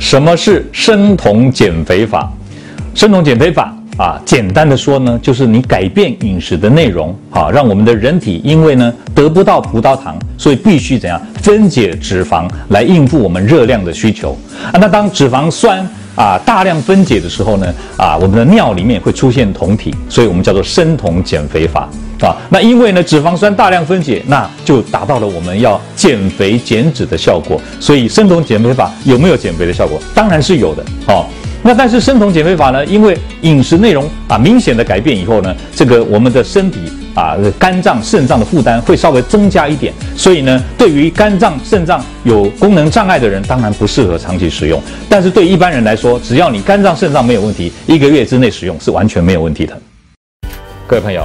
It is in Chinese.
什么是生酮减肥法？生酮减肥法啊，简单的说呢，就是你改变饮食的内容，啊，让我们的人体因为呢得不到葡萄糖，所以必须怎样分解脂肪来应付我们热量的需求啊。那当脂肪酸啊大量分解的时候呢，啊，我们的尿里面会出现酮体，所以我们叫做生酮减肥法。啊，那因为呢，脂肪酸大量分解，那就达到了我们要减肥减脂的效果。所以生酮减肥法有没有减肥的效果？当然是有的。好，那但是生酮减肥法呢，因为饮食内容啊明显的改变以后呢，这个我们的身体啊肝脏肾脏的负担会稍微增加一点。所以呢，对于肝脏肾脏有功能障碍的人，当然不适合长期使用。但是对一般人来说，只要你肝脏肾脏没有问题，一个月之内使用是完全没有问题的。各位朋友。